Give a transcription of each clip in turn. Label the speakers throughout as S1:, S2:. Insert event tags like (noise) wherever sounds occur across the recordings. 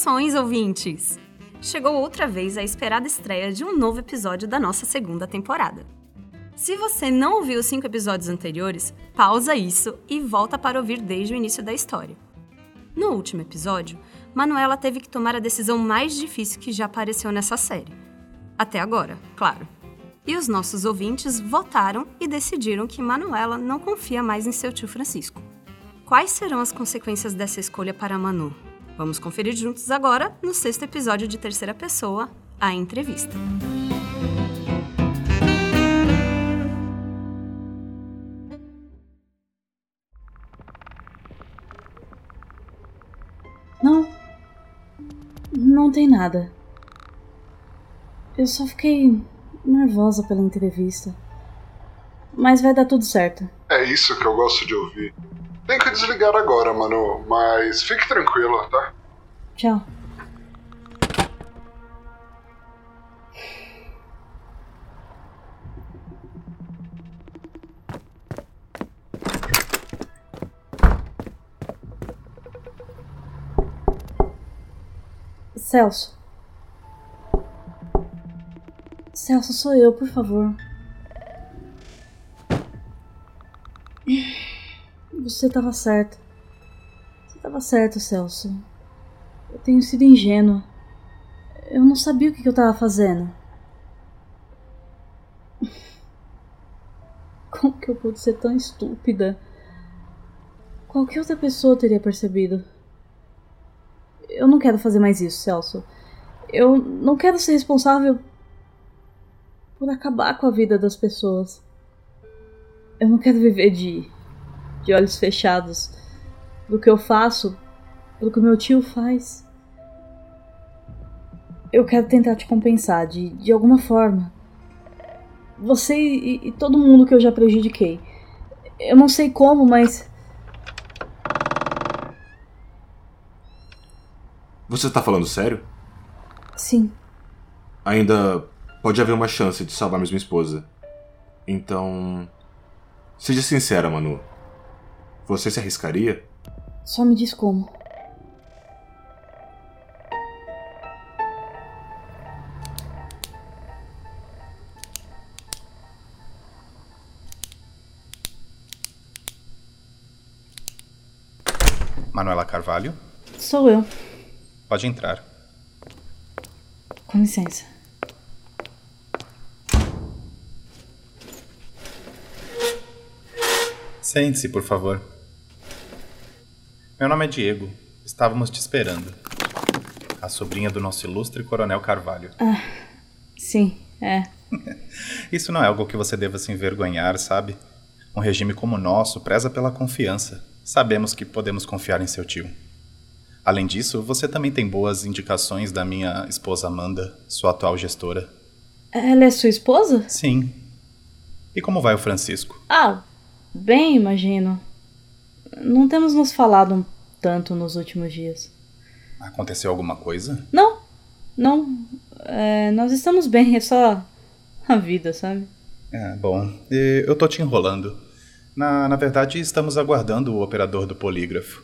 S1: Saudações, ouvintes! Chegou outra vez a esperada estreia de um novo episódio da nossa segunda temporada. Se você não ouviu os cinco episódios anteriores, pausa isso e volta para ouvir desde o início da história. No último episódio, Manuela teve que tomar a decisão mais difícil que já apareceu nessa série. Até agora, claro. E os nossos ouvintes votaram e decidiram que Manuela não confia mais em seu tio Francisco. Quais serão as consequências dessa escolha para Manu? Vamos conferir juntos agora no sexto episódio de Terceira Pessoa, a entrevista.
S2: Não. Não tem nada. Eu só fiquei nervosa pela entrevista. Mas vai dar tudo certo.
S3: É isso que eu gosto de ouvir. Tem que desligar agora, Manu, mas fique tranquila, tá?
S2: Tchau. Celso. Celso, sou eu, por favor. Você estava certo. Você estava certo, Celso. Eu tenho sido ingênua. Eu não sabia o que eu estava fazendo. (laughs) Como que eu pude ser tão estúpida? Qualquer outra pessoa teria percebido. Eu não quero fazer mais isso, Celso. Eu não quero ser responsável por acabar com a vida das pessoas. Eu não quero viver de, de olhos fechados do que eu faço, do que o meu tio faz. Eu quero tentar te compensar de, de alguma forma. Você e, e todo mundo que eu já prejudiquei. Eu não sei como, mas.
S4: Você tá falando sério?
S2: Sim.
S4: Ainda pode haver uma chance de salvar mesmo esposa. Então. Seja sincera, Manu. Você se arriscaria?
S2: Só me diz como.
S5: Manuela Carvalho?
S2: Sou eu.
S5: Pode entrar.
S2: Com licença.
S5: Sente-se, por favor. Meu nome é Diego. Estávamos te esperando. A sobrinha do nosso ilustre Coronel Carvalho.
S2: Ah, sim, é. (laughs)
S5: Isso não é algo que você deva se envergonhar, sabe? Um regime como o nosso preza pela confiança. Sabemos que podemos confiar em seu tio. Além disso, você também tem boas indicações da minha esposa Amanda, sua atual gestora.
S2: Ela é sua esposa?
S5: Sim. E como vai o Francisco?
S2: Ah, bem, imagino. Não temos nos falado tanto nos últimos dias.
S5: Aconteceu alguma coisa?
S2: Não, não. É, nós estamos bem, é só a vida, sabe?
S5: É, bom. Eu tô te enrolando. Na, na verdade, estamos aguardando o operador do polígrafo.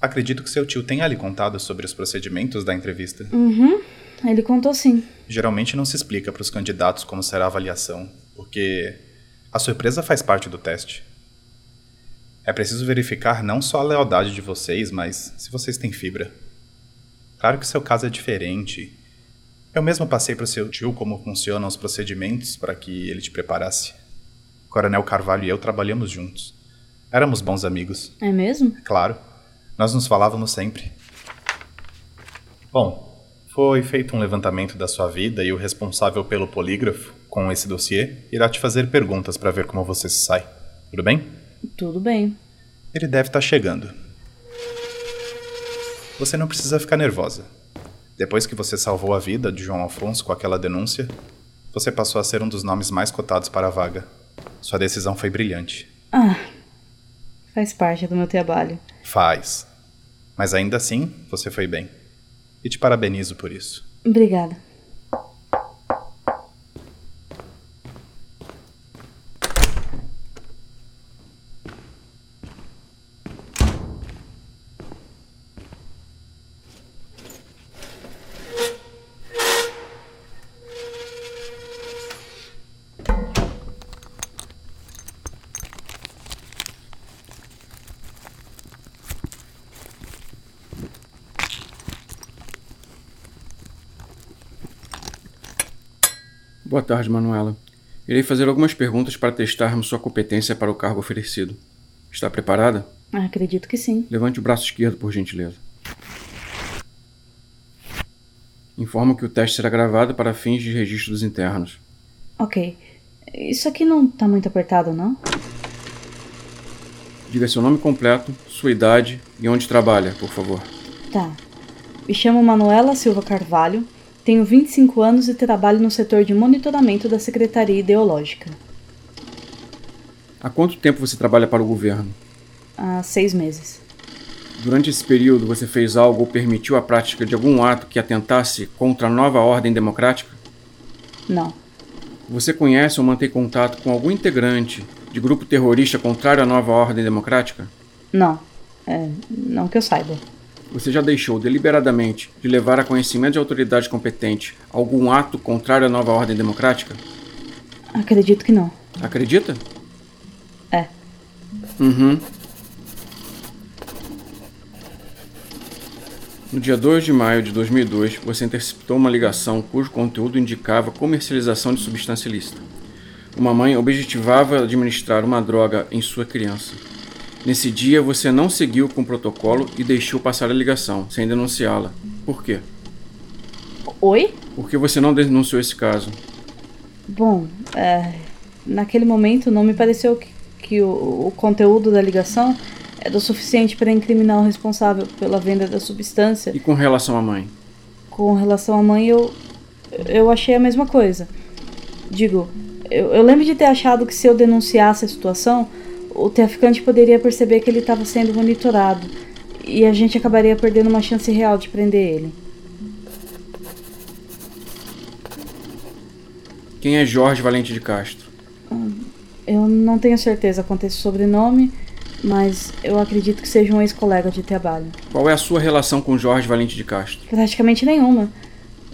S5: Acredito que seu tio tenha lhe contado sobre os procedimentos da entrevista.
S2: Uhum, ele contou sim.
S5: Geralmente não se explica para os candidatos como será a avaliação, porque a surpresa faz parte do teste. É preciso verificar não só a lealdade de vocês, mas se vocês têm fibra. Claro que seu caso é diferente. Eu mesmo passei para o seu tio como funcionam os procedimentos para que ele te preparasse. Coronel Carvalho e eu trabalhamos juntos. Éramos bons amigos.
S2: É mesmo?
S5: Claro. Nós nos falávamos sempre. Bom, foi feito um levantamento da sua vida e o responsável pelo polígrafo, com esse dossiê, irá te fazer perguntas para ver como você se sai. Tudo bem?
S2: Tudo bem.
S5: Ele deve estar chegando. Você não precisa ficar nervosa. Depois que você salvou a vida de João Afonso com aquela denúncia, você passou a ser um dos nomes mais cotados para a vaga. Sua decisão foi brilhante.
S2: Ah, faz parte do meu trabalho.
S5: Faz. Mas ainda assim, você foi bem. E te parabenizo por isso.
S2: Obrigada.
S6: Boa tarde, Manuela. Irei fazer algumas perguntas para testarmos sua competência para o cargo oferecido. Está preparada?
S2: Ah, acredito que sim.
S6: Levante o braço esquerdo, por gentileza. Informo que o teste será gravado para fins de registros internos.
S2: Ok. Isso aqui não tá muito apertado, não?
S6: Diga seu nome completo, sua idade e onde trabalha, por favor.
S2: Tá. Me chamo Manuela Silva Carvalho, tenho 25 anos e trabalho no setor de monitoramento da Secretaria Ideológica.
S6: Há quanto tempo você trabalha para o governo?
S2: Há seis meses.
S6: Durante esse período, você fez algo ou permitiu a prática de algum ato que atentasse contra a nova ordem democrática?
S2: Não.
S6: Você conhece ou mantém contato com algum integrante de grupo terrorista contrário à nova ordem democrática?
S2: Não. É, não que eu saiba.
S6: Você já deixou deliberadamente de levar a conhecimento de autoridade competente algum ato contrário à nova ordem democrática?
S2: Acredito que não.
S6: Acredita?
S2: É.
S6: Uhum. No dia 2 de maio de 2002, você interceptou uma ligação cujo conteúdo indicava comercialização de substância ilícita. Uma mãe objetivava administrar uma droga em sua criança. Nesse dia, você não seguiu com o protocolo e deixou passar a ligação, sem denunciá-la. Por quê?
S2: Oi?
S6: Por que você não denunciou esse caso?
S2: Bom, é, naquele momento não me pareceu que, que o, o conteúdo da ligação era o suficiente para incriminar o responsável pela venda da substância.
S6: E com relação à mãe?
S2: Com relação à mãe, eu, eu achei a mesma coisa. Digo, eu, eu lembro de ter achado que se eu denunciasse a situação, o traficante poderia perceber que ele estava sendo monitorado e a gente acabaria perdendo uma chance real de prender ele.
S6: Quem é Jorge Valente de Castro?
S2: Eu não tenho certeza quanto a esse sobrenome, mas eu acredito que seja um ex-colega de trabalho.
S6: Qual é a sua relação com Jorge Valente de Castro?
S2: Praticamente nenhuma.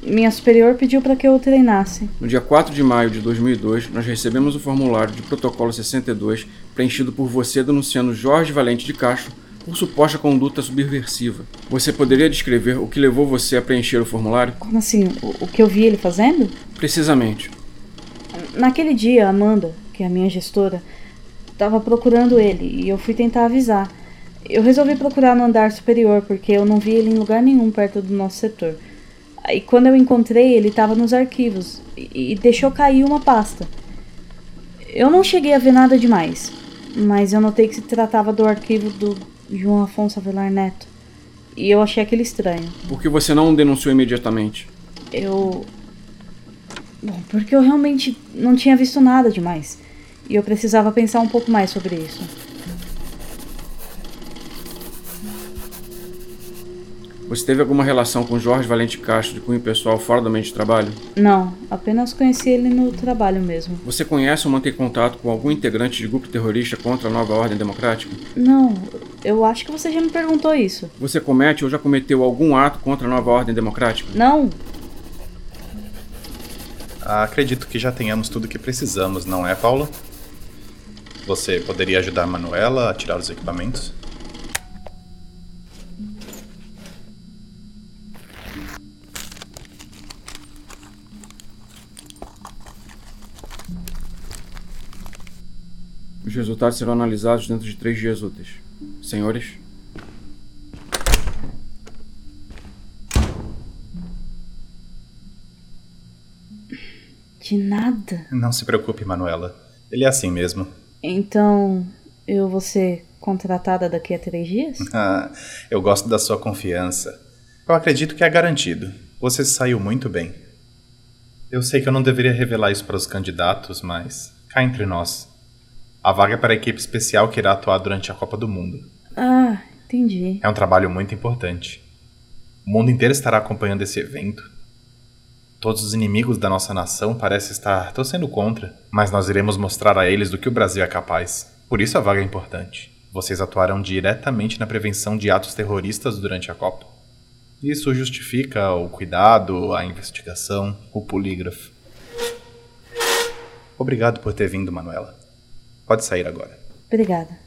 S2: Minha superior pediu para que eu o treinasse.
S6: No dia 4 de maio de 2002, nós recebemos o formulário de protocolo 62 preenchido por você denunciando Jorge Valente de Castro por suposta conduta subversiva. Você poderia descrever o que levou você a preencher o formulário?
S2: Como assim? O, o que eu vi ele fazendo?
S6: Precisamente.
S2: Naquele dia, a Amanda, que é a minha gestora, estava procurando ele e eu fui tentar avisar. Eu resolvi procurar no andar superior porque eu não vi ele em lugar nenhum perto do nosso setor. Aí quando eu encontrei, ele estava nos arquivos e, e deixou cair uma pasta. Eu não cheguei a ver nada demais, mas eu notei que se tratava do arquivo do João Afonso Avelar Neto. E eu achei aquele estranho.
S6: Por que você não denunciou imediatamente?
S2: Eu. Bom, porque eu realmente não tinha visto nada demais. E eu precisava pensar um pouco mais sobre isso.
S6: Você teve alguma relação com Jorge Valente Castro de cunho pessoal fora do ambiente de trabalho?
S2: Não, apenas conheci ele no trabalho mesmo.
S6: Você conhece ou mantém contato com algum integrante de grupo terrorista contra a nova ordem democrática?
S2: Não, eu acho que você já me perguntou isso.
S6: Você comete ou já cometeu algum ato contra a nova ordem democrática?
S2: Não,
S5: Acredito que já tenhamos tudo o que precisamos, não é, Paula? Você poderia ajudar a Manuela a tirar os equipamentos?
S6: Resultados serão analisados dentro de três dias úteis. Senhores?
S2: de nada.
S5: Não se preocupe, Manuela. Ele é assim mesmo.
S2: Então, eu vou ser contratada daqui a três dias? (laughs)
S5: Ah, eu gosto da sua confiança. Eu acredito que é garantido. Você saiu muito bem. Eu sei que eu não deveria revelar isso para os candidatos, mas cá entre nós. A vaga é para a equipe especial que irá atuar durante a Copa do Mundo.
S2: Ah, entendi.
S5: É um trabalho muito importante. O mundo inteiro estará acompanhando esse evento. Todos os inimigos da nossa nação parecem estar torcendo contra, mas nós iremos mostrar a eles do que o Brasil é capaz. Por isso a vaga é importante. Vocês atuarão diretamente na prevenção de atos terroristas durante a Copa. Isso justifica o cuidado, a investigação, o polígrafo. Obrigado por ter vindo, Manuela. Pode sair agora.
S2: Obrigada.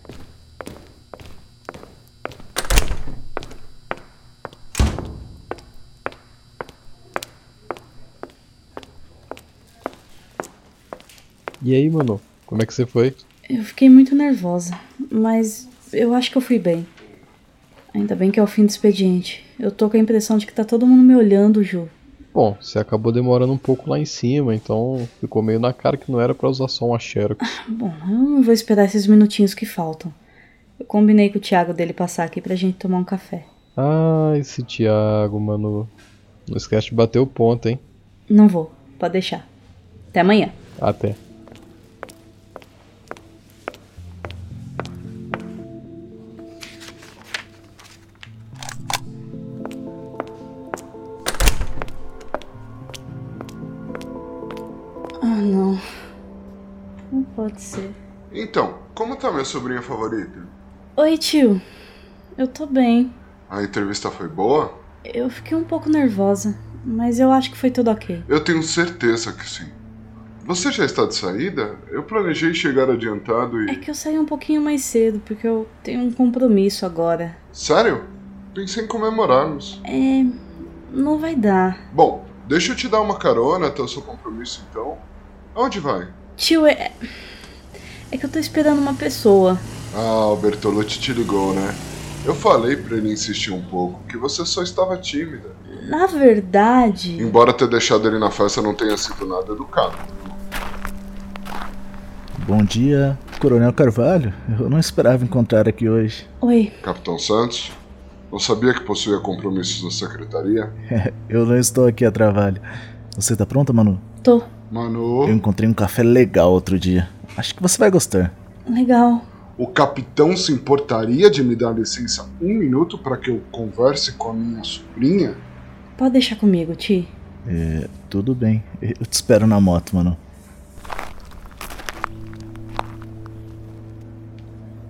S7: E aí, mano? Como é que você foi?
S2: Eu fiquei muito nervosa, mas eu acho que eu fui bem. Ainda bem que é o fim do expediente. Eu tô com a impressão de que tá todo mundo me olhando, Ju.
S7: Bom, você acabou demorando um pouco lá em cima, então ficou meio na cara que não era pra usar só uma Xerox.
S2: Bom, eu não vou esperar esses minutinhos que faltam. Eu combinei com o Thiago dele passar aqui pra gente tomar um café.
S7: Ah, esse Thiago, mano. Não esquece de bater o ponto, hein?
S2: Não vou, pode deixar. Até amanhã.
S7: Até.
S3: Minha sobrinha favorita?
S2: Oi, tio. Eu tô bem.
S3: A entrevista foi boa?
S2: Eu fiquei um pouco nervosa, mas eu acho que foi tudo ok.
S3: Eu tenho certeza que sim. Você já está de saída? Eu planejei chegar adiantado
S2: É
S3: e.
S2: que eu saí um pouquinho mais cedo, porque eu tenho um compromisso agora.
S3: Sério? Pensei em comemorarmos.
S2: É. Não vai dar.
S3: Bom, deixa eu te dar uma carona até o seu compromisso então. Aonde vai?
S2: Tio, é. É que eu tô esperando uma pessoa.
S3: Ah, o Bertolucci te ligou, né? Eu falei pra ele insistir um pouco, que você só estava tímida.
S2: Na verdade.
S3: Embora ter deixado ele na festa não tenha sido nada educado.
S8: Bom dia, Coronel Carvalho. Eu não esperava encontrar aqui hoje.
S2: Oi.
S3: Capitão Santos? Não sabia que possuía compromissos na secretaria? (laughs)
S8: Eu não estou aqui a trabalho. Você tá pronta, Manu?
S2: Tô.
S3: Manu,
S8: Eu encontrei um café legal outro dia. Acho que você vai gostar.
S2: Legal.
S3: o capitão se importaria de me dar licença um minuto para que eu converse com a minha sobrinha?
S2: Pode deixar comigo, Ti.
S8: É, tudo bem. Eu te espero na moto, Manu.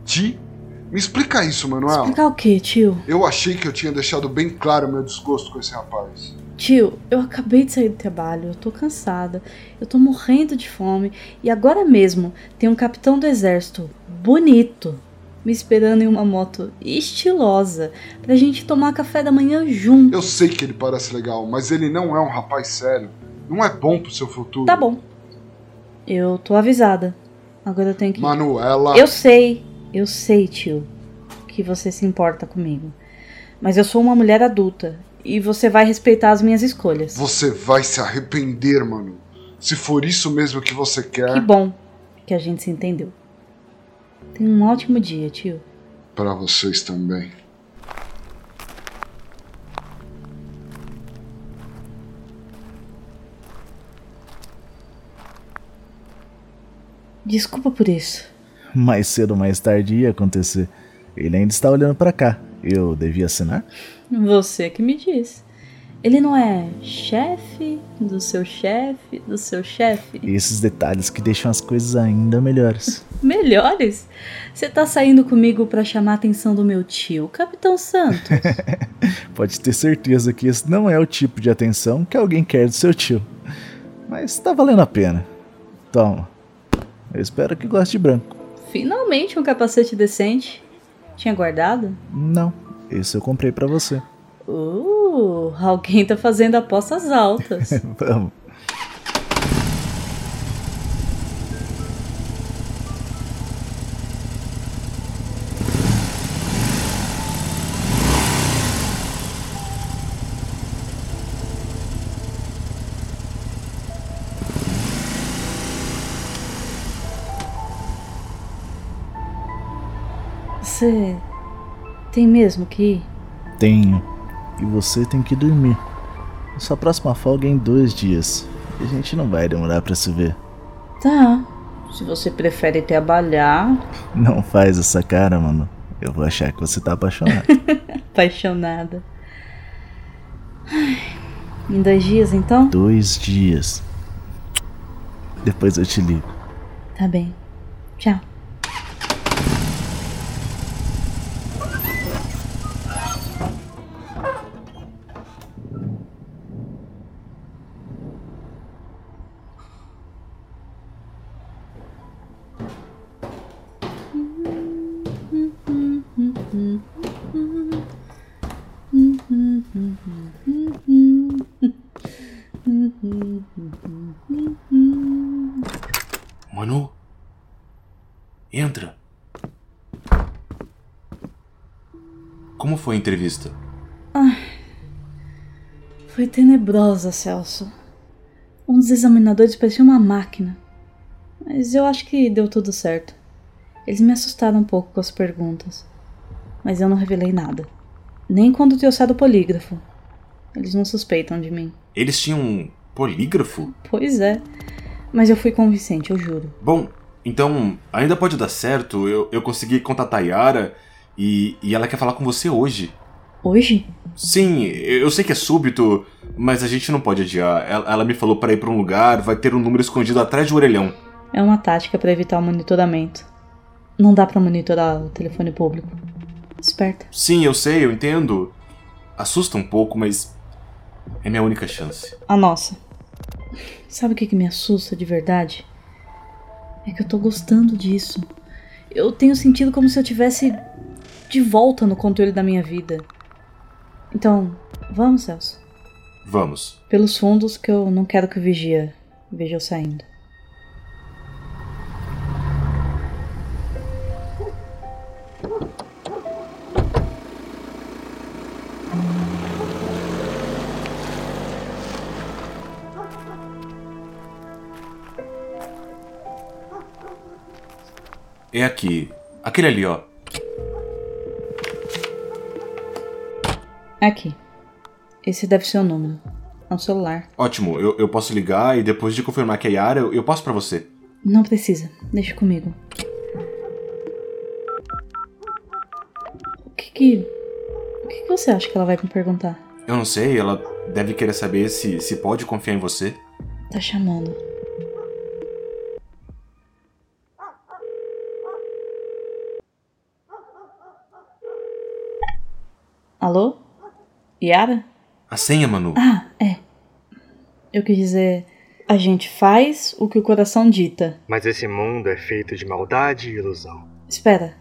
S3: Ti? Me explica isso, Manuel.
S2: Explicar o quê, tio?
S3: Eu achei que eu tinha deixado bem claro meu desgosto com esse rapaz.
S2: Tio, eu acabei de sair do trabalho, eu tô cansada, eu tô morrendo de fome e agora mesmo tem um capitão do exército bonito me esperando em uma moto estilosa pra gente tomar café da manhã junto.
S3: Eu sei que ele parece legal, mas ele não é um rapaz sério. Não é bom pro seu futuro.
S2: Tá bom. Eu tô avisada. Agora eu tenho que.
S3: Manuela.
S2: Eu sei, eu sei, tio, que você se importa comigo. Mas eu sou uma mulher adulta e você vai respeitar as minhas escolhas.
S3: Você vai se arrepender, Manu. Se for isso mesmo que você quer.
S2: Que bom que a gente se entendeu. Tenha um ótimo dia, tio.
S3: Pra vocês também.
S2: Desculpa por isso.
S8: Mais cedo ou mais tarde ia acontecer. Ele ainda está olhando para cá. Eu devia assinar?
S2: Você que me diz. Ele não é chefe do seu chefe do seu chefe?
S8: Esses detalhes que deixam as coisas ainda melhores. (laughs)
S2: Melhores? Você tá saindo comigo pra chamar a atenção do meu tio, Capitão Santos. (laughs)
S8: Pode ter certeza que esse não é o tipo de atenção que alguém quer do seu tio. Mas tá valendo a pena. Toma. Eu espero que goste de branco.
S2: Finalmente um capacete decente. Tinha guardado?
S8: Não, esse eu comprei pra você.
S2: Uh, alguém tá fazendo apostas altas. (laughs)
S8: Vamos.
S2: Tem mesmo que ir?
S8: Tenho. E você tem que dormir. Sua próxima folga é em dois dias. E a gente não vai demorar pra se ver.
S2: Tá. Se você prefere trabalhar.
S8: Não faz essa cara, mano. Eu vou achar que você tá apaixonado. (laughs)
S2: Apaixonada. Ai, Em dois dias, então?
S8: dois dias. Depois eu te ligo.
S2: Tá bem. Tchau.
S4: Manu? Entra! Como foi a entrevista?
S2: Foi tenebrosa, Celso. Um dos examinadores parecia uma máquina. Mas eu acho que deu tudo certo. Eles me assustaram um pouco com as perguntas, mas eu não revelei nada. Nem quando trouxeram o polígrafo. Eles não suspeitam de mim.
S4: Eles tinham um polígrafo?
S2: Pois é. Mas eu fui convincente, eu juro.
S4: Bom, então ainda pode dar certo. Eu, eu consegui contatar a Yara e, e ela quer falar com você hoje.
S2: Hoje?
S4: Sim, eu sei que é súbito, mas a gente não pode adiar. Ela, ela me falou para ir pra um lugar, vai ter um número escondido atrás do orelhão.
S2: É uma tática para evitar o monitoramento. Não dá para monitorar o telefone público. Esperta.
S4: Sim, eu sei, eu entendo. Assusta um pouco, mas é minha única chance.
S2: A nossa. Sabe o que, que me assusta de verdade? É que eu tô gostando disso. Eu tenho sentido como se eu tivesse de volta no controle da minha vida. Então, vamos, Celso.
S4: Vamos.
S2: Pelos fundos que eu não quero que o vigia veja eu saindo.
S4: É aqui. Aquele ali, ó.
S2: Aqui. Esse deve ser o número. É um celular.
S4: Ótimo, eu, eu posso ligar e depois de confirmar que é Yara, eu, eu passo pra você.
S2: Não precisa. Deixa comigo. O que que. O que que você acha que ela vai me perguntar?
S4: Eu não sei, ela deve querer saber se, se pode confiar em você.
S2: Tá chamando. Yara?
S4: A senha, Manu.
S2: Ah, é. Eu quis dizer. A gente faz o que o coração dita.
S9: Mas esse mundo é feito de maldade e ilusão.
S2: Espera.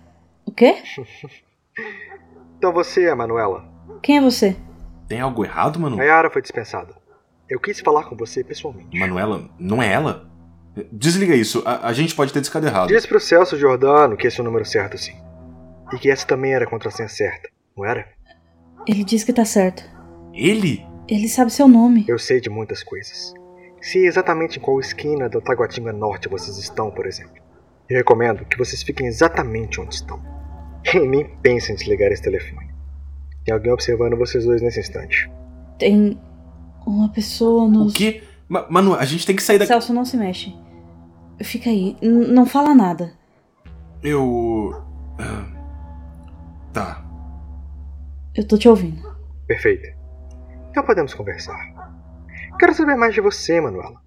S2: O quê? (laughs)
S9: Então você é Manuela.
S2: Quem é você?
S4: Tem algo errado, Manu?
S9: A Yara foi dispensada. Eu quis falar com você pessoalmente.
S4: Manuela, não é ela? Desliga isso, a, a gente pode ter discado errado.
S9: Diz pro Celso Giordano que esse é o número certo, sim. E que essa também era a contrassenha certa, não era?
S2: Ele diz que tá certo.
S4: Ele?
S2: Ele sabe seu nome.
S9: Eu sei de muitas coisas. Sei exatamente em qual esquina da Taguatinga Norte vocês estão, por exemplo. Eu recomendo que vocês fiquem exatamente onde estão. E nem pensem em desligar esse telefone. Tem alguém observando vocês dois nesse instante.
S2: Tem uma pessoa nos.
S4: O quê? Ma Manu, a gente tem que sair daqui.
S2: Celso, não se mexe. Fica aí. N não fala nada.
S4: Eu. ah, Tá.
S2: Eu tô te ouvindo.
S9: Perfeito. Então podemos conversar. Quero saber mais de você, Manuela.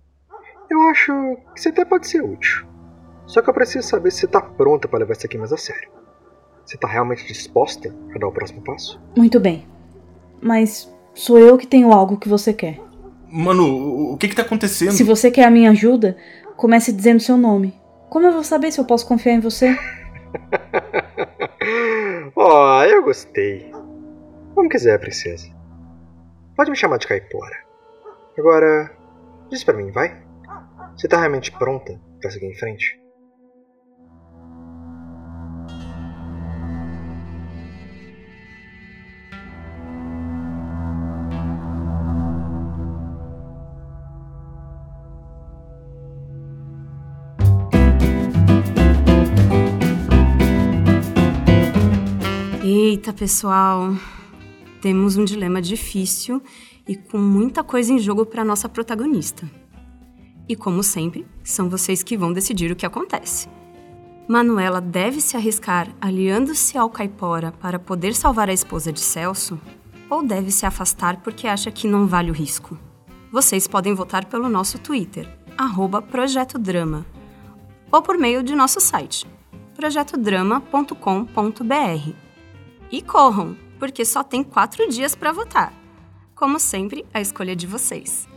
S9: Eu acho que você até pode ser útil. Só que eu preciso saber se você tá pronta para levar isso aqui mais a sério. Você tá realmente disposta a dar o próximo passo?
S2: Muito bem. Mas sou eu que tenho algo que você quer.
S4: Manu, o- o que que tá acontecendo?
S2: Se você quer a minha ajuda, comece dizendo seu nome. Como eu vou saber se eu posso confiar em você? (laughs)
S9: oh, eu gostei. Como quiser, princesa. Pode me chamar de Caipora. Agora, diz pra mim, vai? Você tá realmente pronta pra seguir em frente?
S1: Eita, pessoal. Temos um dilema difícil e com muita coisa em jogo para nossa protagonista. E como sempre, são vocês que vão decidir o que acontece. Manuela deve se arriscar aliando-se ao caipora para poder salvar a esposa de Celso? Ou deve se afastar porque acha que não vale o risco? Vocês podem votar pelo nosso Twitter, arroba Projeto Drama, ou por meio de nosso site, projetodrama.com.br. E corram, porque só tem quatro dias para votar. Como sempre, a escolha é de vocês.